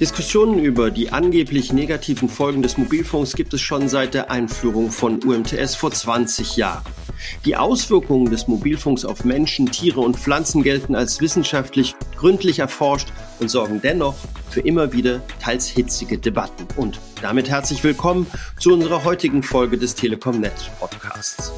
Diskussionen über die angeblich negativen Folgen des Mobilfunks gibt es schon seit der Einführung von UMTS vor 20 Jahren. Die Auswirkungen des Mobilfunks auf Menschen, Tiere und Pflanzen gelten als wissenschaftlich gründlich erforscht und sorgen dennoch für immer wieder teils hitzige Debatten. Und damit herzlich willkommen zu unserer heutigen Folge des Telekom Netz Podcasts.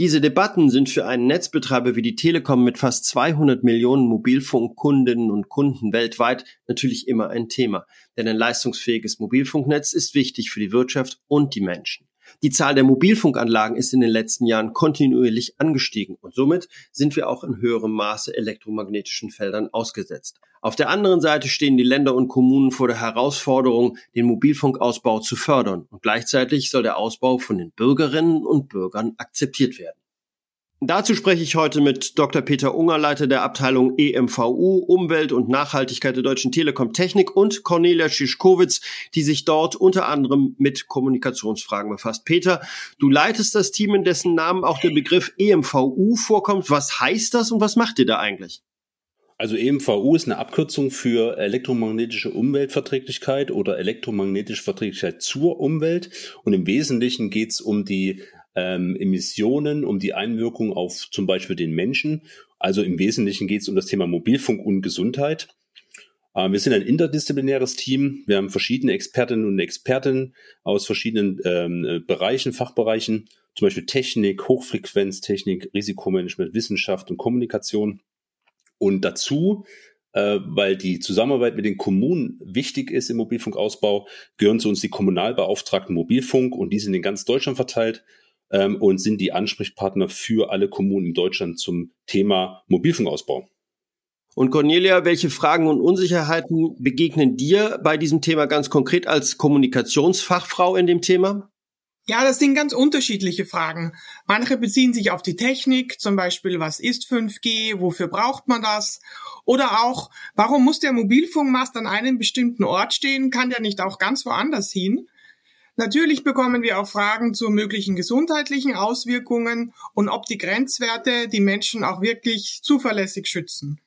Diese Debatten sind für einen Netzbetreiber wie die Telekom mit fast 200 Millionen Mobilfunkkundinnen und Kunden weltweit natürlich immer ein Thema. Denn ein leistungsfähiges Mobilfunknetz ist wichtig für die Wirtschaft und die Menschen. Die Zahl der Mobilfunkanlagen ist in den letzten Jahren kontinuierlich angestiegen und somit sind wir auch in höherem Maße elektromagnetischen Feldern ausgesetzt. Auf der anderen Seite stehen die Länder und Kommunen vor der Herausforderung, den Mobilfunkausbau zu fördern und gleichzeitig soll der Ausbau von den Bürgerinnen und Bürgern akzeptiert werden. Dazu spreche ich heute mit Dr. Peter Unger, Leiter der Abteilung EMVU, Umwelt und Nachhaltigkeit der Deutschen Telekom Technik und Cornelia Schischkowitz, die sich dort unter anderem mit Kommunikationsfragen befasst. Peter, du leitest das Team, in dessen Namen auch der Begriff EMVU vorkommt. Was heißt das und was macht ihr da eigentlich? Also EMVU ist eine Abkürzung für elektromagnetische Umweltverträglichkeit oder elektromagnetische Verträglichkeit zur Umwelt. Und im Wesentlichen geht es um die ähm, Emissionen, um die Einwirkung auf zum Beispiel den Menschen. Also im Wesentlichen geht es um das Thema Mobilfunk und Gesundheit. Äh, wir sind ein interdisziplinäres Team. Wir haben verschiedene Expertinnen und Experten aus verschiedenen ähm, äh, Bereichen, Fachbereichen, zum Beispiel Technik, Hochfrequenztechnik, Risikomanagement, Wissenschaft und Kommunikation. Und dazu äh, weil die Zusammenarbeit mit den Kommunen wichtig ist im Mobilfunkausbau, gehören zu uns die Kommunalbeauftragten Mobilfunk und die sind in ganz Deutschland verteilt ähm, und sind die Ansprechpartner für alle Kommunen in Deutschland zum Thema Mobilfunkausbau. Und Cornelia, welche Fragen und Unsicherheiten begegnen dir bei diesem Thema ganz konkret als Kommunikationsfachfrau in dem Thema? Ja, das sind ganz unterschiedliche Fragen. Manche beziehen sich auf die Technik, zum Beispiel, was ist 5G, wofür braucht man das? Oder auch, warum muss der Mobilfunkmast an einem bestimmten Ort stehen? Kann der nicht auch ganz woanders hin? Natürlich bekommen wir auch Fragen zu möglichen gesundheitlichen Auswirkungen und ob die Grenzwerte die Menschen auch wirklich zuverlässig schützen.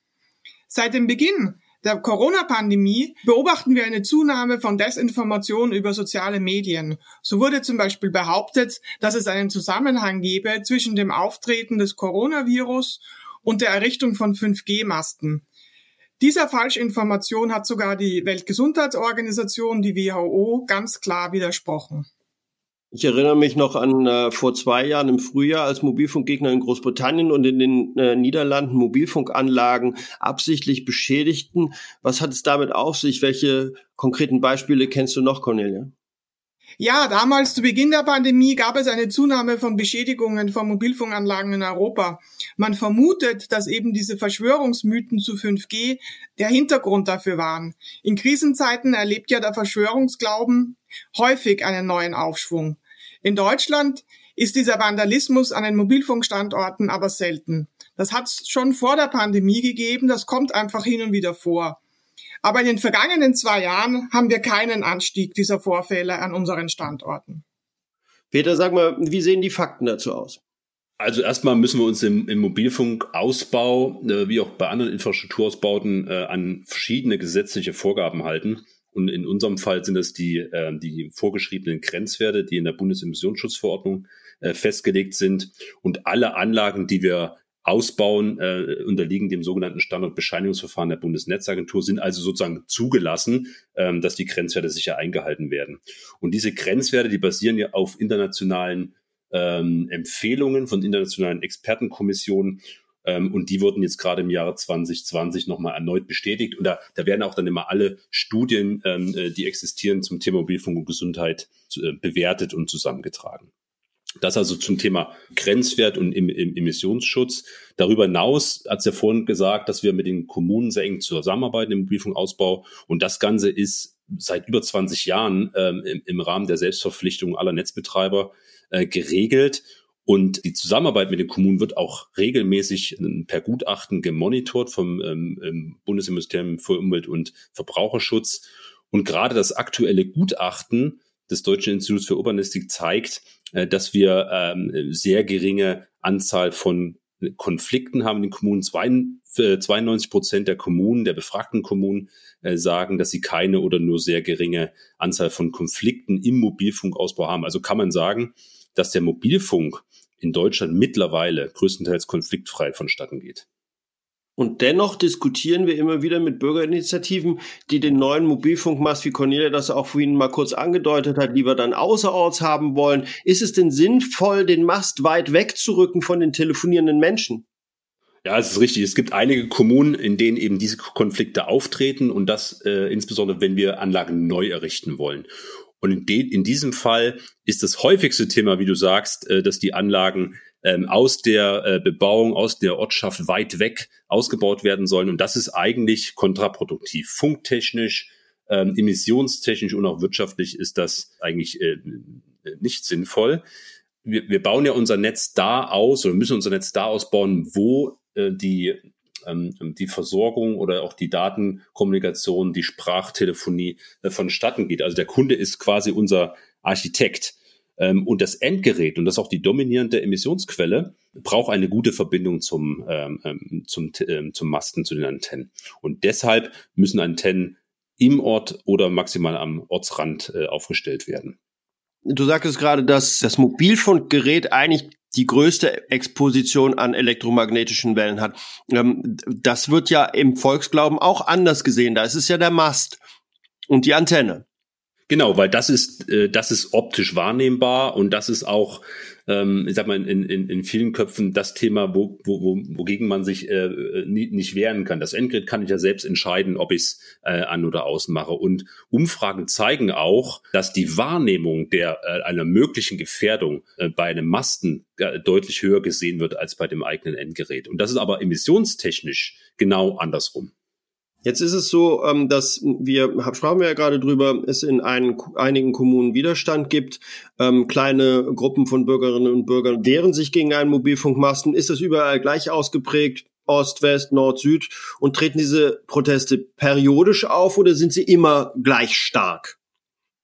Seit dem Beginn der Corona-Pandemie beobachten wir eine Zunahme von Desinformation über soziale Medien. So wurde zum Beispiel behauptet, dass es einen Zusammenhang gebe zwischen dem Auftreten des Coronavirus und der Errichtung von 5G-Masten. Dieser Falschinformation hat sogar die Weltgesundheitsorganisation, die WHO, ganz klar widersprochen. Ich erinnere mich noch an äh, vor zwei Jahren im Frühjahr, als Mobilfunkgegner in Großbritannien und in den äh, Niederlanden Mobilfunkanlagen absichtlich beschädigten. Was hat es damit auf sich? Welche konkreten Beispiele kennst du noch, Cornelia? Ja, damals zu Beginn der Pandemie gab es eine Zunahme von Beschädigungen von Mobilfunkanlagen in Europa. Man vermutet, dass eben diese Verschwörungsmythen zu 5G der Hintergrund dafür waren. In Krisenzeiten erlebt ja der Verschwörungsglauben häufig einen neuen Aufschwung. In Deutschland ist dieser Vandalismus an den Mobilfunkstandorten aber selten. Das hat es schon vor der Pandemie gegeben, das kommt einfach hin und wieder vor. Aber in den vergangenen zwei Jahren haben wir keinen Anstieg dieser Vorfälle an unseren Standorten. Peter, sag mal, wie sehen die Fakten dazu aus? Also erstmal müssen wir uns im, im Mobilfunkausbau, äh, wie auch bei anderen Infrastrukturausbauten, äh, an verschiedene gesetzliche Vorgaben halten. Und in unserem Fall sind das die, äh, die vorgeschriebenen Grenzwerte, die in der Bundesemissionsschutzverordnung äh, festgelegt sind. Und alle Anlagen, die wir ausbauen, äh, unterliegen dem sogenannten Standardbescheinigungsverfahren der Bundesnetzagentur, sind also sozusagen zugelassen, ähm, dass die Grenzwerte sicher eingehalten werden. Und diese Grenzwerte, die basieren ja auf internationalen ähm, Empfehlungen von internationalen Expertenkommissionen. Ähm, und die wurden jetzt gerade im Jahre 2020 nochmal erneut bestätigt. Und da, da werden auch dann immer alle Studien, ähm, äh, die existieren zum Thema Mobilfunk und Gesundheit, äh, bewertet und zusammengetragen. Das also zum Thema Grenzwert und im, im Emissionsschutz. Darüber hinaus hat es ja vorhin gesagt, dass wir mit den Kommunen sehr eng zusammenarbeiten im Mobilfunkausbau. Und das Ganze ist seit über 20 Jahren ähm, im, im, Rahmen der Selbstverpflichtung aller Netzbetreiber äh, geregelt. Und die Zusammenarbeit mit den Kommunen wird auch regelmäßig ähm, per Gutachten gemonitort vom ähm, Bundesministerium für Umwelt und Verbraucherschutz. Und gerade das aktuelle Gutachten des Deutschen Instituts für Urbanistik zeigt, äh, dass wir ähm, sehr geringe Anzahl von Konflikten haben in den Kommunen. 42 92 Prozent der Kommunen, der befragten Kommunen, äh, sagen, dass sie keine oder nur sehr geringe Anzahl von Konflikten im Mobilfunkausbau haben. Also kann man sagen, dass der Mobilfunk in Deutschland mittlerweile größtenteils konfliktfrei vonstatten geht. Und dennoch diskutieren wir immer wieder mit Bürgerinitiativen, die den neuen Mobilfunkmast, wie Cornelia das auch vorhin mal kurz angedeutet hat, lieber dann außerorts haben wollen. Ist es denn sinnvoll, den Mast weit wegzurücken von den telefonierenden Menschen? Ja, es ist richtig. Es gibt einige Kommunen, in denen eben diese Konflikte auftreten und das äh, insbesondere, wenn wir Anlagen neu errichten wollen. Und in, in diesem Fall ist das häufigste Thema, wie du sagst, äh, dass die Anlagen ähm, aus der äh, Bebauung, aus der Ortschaft weit weg ausgebaut werden sollen. Und das ist eigentlich kontraproduktiv. Funktechnisch, ähm, emissionstechnisch und auch wirtschaftlich ist das eigentlich äh, nicht sinnvoll. Wir, wir bauen ja unser Netz da aus oder müssen unser Netz da ausbauen, wo äh, die ähm, die Versorgung oder auch die Datenkommunikation, die Sprachtelefonie äh, vonstatten geht. Also der Kunde ist quasi unser Architekt. Ähm, und das Endgerät, und das ist auch die dominierende Emissionsquelle, braucht eine gute Verbindung zum, ähm, ähm zum, ähm, zum Masten, zu den Antennen. Und deshalb müssen Antennen im Ort oder maximal am Ortsrand äh, aufgestellt werden. Du sagtest gerade, dass das Mobilfunkgerät eigentlich die größte Exposition an elektromagnetischen Wellen hat. Ähm, das wird ja im Volksglauben auch anders gesehen. Da ist es ja der Mast und die Antenne. Genau, weil das ist, äh, das ist optisch wahrnehmbar und das ist auch, ähm, ich sag mal, in, in, in vielen Köpfen das Thema, wo, wo, wo, wogegen man sich äh, nie, nicht wehren kann. Das Endgerät kann ich ja selbst entscheiden, ob ich es äh, an oder ausmache. Und Umfragen zeigen auch, dass die Wahrnehmung der äh, einer möglichen Gefährdung äh, bei einem Masten äh, deutlich höher gesehen wird als bei dem eigenen Endgerät. Und das ist aber emissionstechnisch genau andersrum. Jetzt ist es so, ähm, dass wir, sprachen wir ja gerade drüber, es in einigen Kommunen Widerstand gibt, ähm, kleine Gruppen von Bürgerinnen und Bürgern wehren sich gegen einen Mobilfunkmasten. Ist das überall gleich ausgeprägt? Ost, West, Nord, Süd und treten diese Proteste periodisch auf oder sind sie immer gleich stark?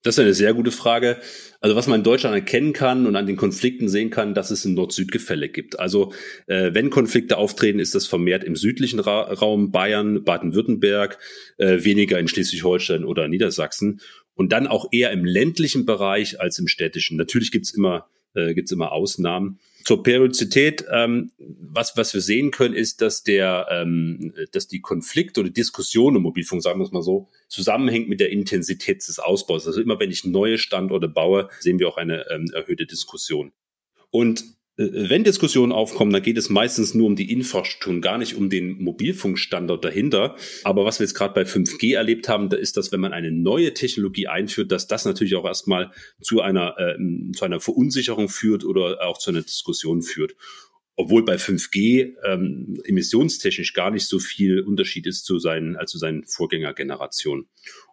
Das ist eine sehr gute Frage. Also was man in Deutschland erkennen kann und an den Konflikten sehen kann, dass es ein Nord-Süd-Gefälle gibt. Also äh, wenn Konflikte auftreten, ist das vermehrt im südlichen Ra Raum Bayern, Baden-Württemberg, äh, weniger in Schleswig-Holstein oder Niedersachsen und dann auch eher im ländlichen Bereich als im städtischen. Natürlich gibt's immer äh, gibt's immer Ausnahmen. Zur Periodizität, ähm, was, was wir sehen können, ist, dass der, ähm, dass die Konflikt oder Diskussion im Mobilfunk, sagen wir es mal so, zusammenhängt mit der Intensität des Ausbaus. Also immer wenn ich neue Standorte baue, sehen wir auch eine ähm, erhöhte Diskussion. Und wenn Diskussionen aufkommen, dann geht es meistens nur um die Infrastruktur gar nicht um den Mobilfunkstandort dahinter. Aber was wir jetzt gerade bei 5G erlebt haben, da ist das, wenn man eine neue Technologie einführt, dass das natürlich auch erstmal zu einer, äh, zu einer Verunsicherung führt oder auch zu einer Diskussion führt. Obwohl bei 5G ähm, emissionstechnisch gar nicht so viel Unterschied ist zu seinen, als zu seinen Vorgängergenerationen.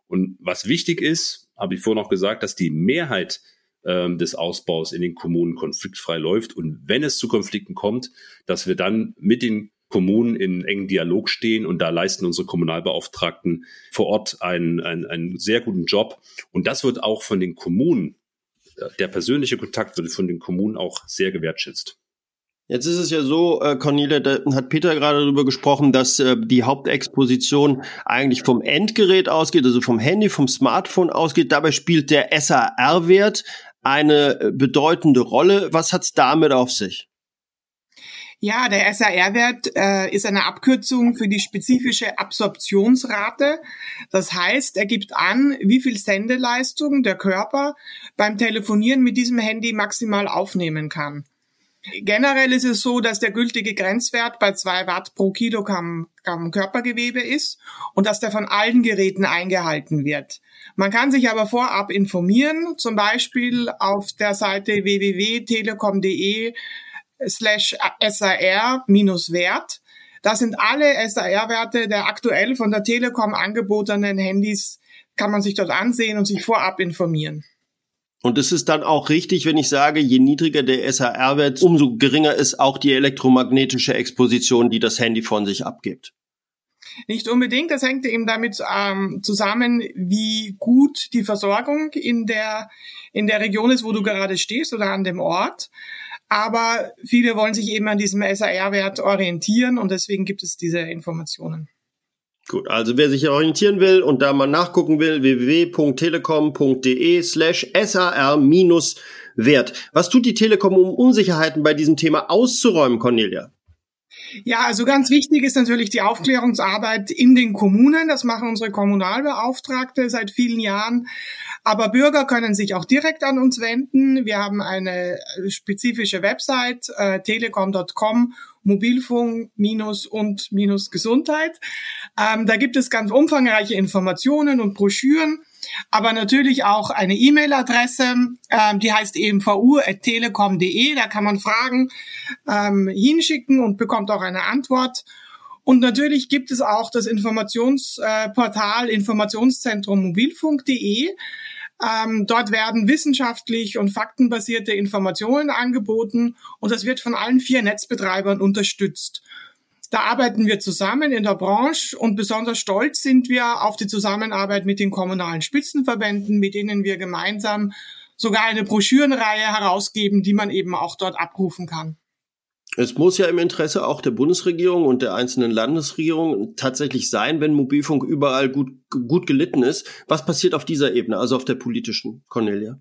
Und was wichtig ist, habe ich vorhin noch gesagt, dass die Mehrheit ähm, des Ausbaus in den Kommunen konfliktfrei läuft. Und wenn es zu Konflikten kommt, dass wir dann mit den Kommunen in engen Dialog stehen und da leisten unsere Kommunalbeauftragten vor Ort einen, einen, einen sehr guten Job. Und das wird auch von den Kommunen, äh, der persönliche Kontakt wird von den Kommunen auch sehr gewertschätzt. Jetzt ist es ja so, äh, Cornelia, da hat Peter gerade darüber gesprochen, dass äh, die Hauptexposition eigentlich vom Endgerät ausgeht, also vom Handy, vom Smartphone ausgeht. Dabei spielt der SAR-Wert eine äh, bedeutende Rolle. Was hat's damit auf sich? Ja, der SAR-Wert äh, ist eine Abkürzung für die spezifische Absorptionsrate. Das heißt, er gibt an, wie viel Sendeleistung der Körper beim Telefonieren mit diesem Handy maximal aufnehmen kann. Generell ist es so, dass der gültige Grenzwert bei zwei Watt pro Kilogramm Körpergewebe ist und dass der von allen Geräten eingehalten wird. Man kann sich aber vorab informieren, zum Beispiel auf der Seite www.telekom.de slash SAR-Wert. Da sind alle SAR-Werte der aktuell von der Telekom angebotenen Handys, kann man sich dort ansehen und sich vorab informieren. Und es ist dann auch richtig, wenn ich sage, je niedriger der SAR-Wert, umso geringer ist auch die elektromagnetische Exposition, die das Handy von sich abgibt. Nicht unbedingt, das hängt eben damit ähm, zusammen, wie gut die Versorgung in der, in der Region ist, wo du gerade stehst oder an dem Ort. Aber viele wollen sich eben an diesem SAR-Wert orientieren und deswegen gibt es diese Informationen. Gut, also wer sich orientieren will und da mal nachgucken will, www.telekom.de slash SAR-Wert. Was tut die Telekom, um Unsicherheiten bei diesem Thema auszuräumen, Cornelia? Ja, also ganz wichtig ist natürlich die Aufklärungsarbeit in den Kommunen. Das machen unsere Kommunalbeauftragte seit vielen Jahren. Aber Bürger können sich auch direkt an uns wenden. Wir haben eine spezifische Website, äh, telekom.com, Mobilfunk minus und minus Gesundheit. Ähm, da gibt es ganz umfangreiche Informationen und Broschüren, aber natürlich auch eine E-Mail-Adresse, ähm, die heißt eben vu.telekom.de. Da kann man Fragen ähm, hinschicken und bekommt auch eine Antwort. Und natürlich gibt es auch das Informationsportal Informationszentrum mobilfunk.de. Ähm, dort werden wissenschaftlich und faktenbasierte Informationen angeboten und das wird von allen vier Netzbetreibern unterstützt. Da arbeiten wir zusammen in der Branche und besonders stolz sind wir auf die Zusammenarbeit mit den kommunalen Spitzenverbänden, mit denen wir gemeinsam sogar eine Broschürenreihe herausgeben, die man eben auch dort abrufen kann. Es muss ja im Interesse auch der Bundesregierung und der einzelnen Landesregierung tatsächlich sein, wenn Mobilfunk überall gut, gut gelitten ist. Was passiert auf dieser Ebene, also auf der politischen, Cornelia?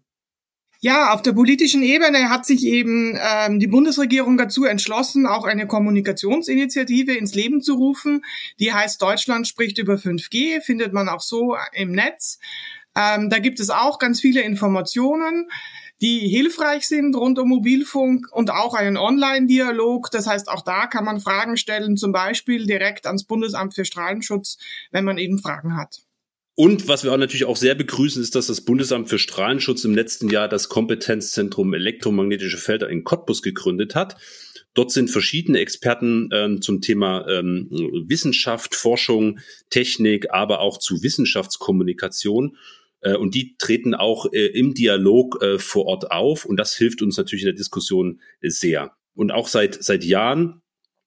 Ja, auf der politischen Ebene hat sich eben ähm, die Bundesregierung dazu entschlossen, auch eine Kommunikationsinitiative ins Leben zu rufen. Die heißt Deutschland spricht über 5G, findet man auch so im Netz. Ähm, da gibt es auch ganz viele Informationen die hilfreich sind rund um Mobilfunk und auch einen Online-Dialog. Das heißt, auch da kann man Fragen stellen, zum Beispiel direkt ans Bundesamt für Strahlenschutz, wenn man eben Fragen hat. Und was wir auch natürlich auch sehr begrüßen, ist, dass das Bundesamt für Strahlenschutz im letzten Jahr das Kompetenzzentrum elektromagnetische Felder in Cottbus gegründet hat. Dort sind verschiedene Experten ähm, zum Thema ähm, Wissenschaft, Forschung, Technik, aber auch zu Wissenschaftskommunikation und die treten auch äh, im Dialog äh, vor Ort auf und das hilft uns natürlich in der Diskussion sehr. Und auch seit, seit Jahren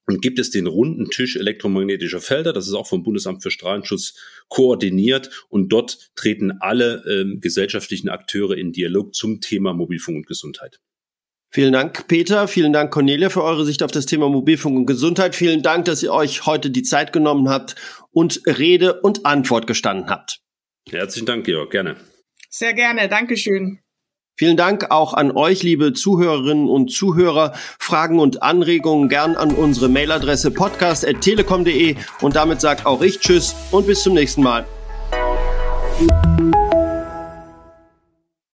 gibt es den runden Tisch elektromagnetischer Felder. Das ist auch vom Bundesamt für Strahlenschutz koordiniert. Und dort treten alle ähm, gesellschaftlichen Akteure in Dialog zum Thema Mobilfunk und Gesundheit. Vielen Dank, Peter. Vielen Dank, Cornelia, für eure Sicht auf das Thema Mobilfunk und Gesundheit. Vielen Dank, dass ihr euch heute die Zeit genommen habt und Rede und Antwort gestanden habt. Herzlichen Dank, Georg. Gerne. Sehr gerne. Dankeschön. Vielen Dank auch an euch, liebe Zuhörerinnen und Zuhörer. Fragen und Anregungen gern an unsere Mailadresse podcast.telekom.de und damit sagt auch ich Tschüss und bis zum nächsten Mal.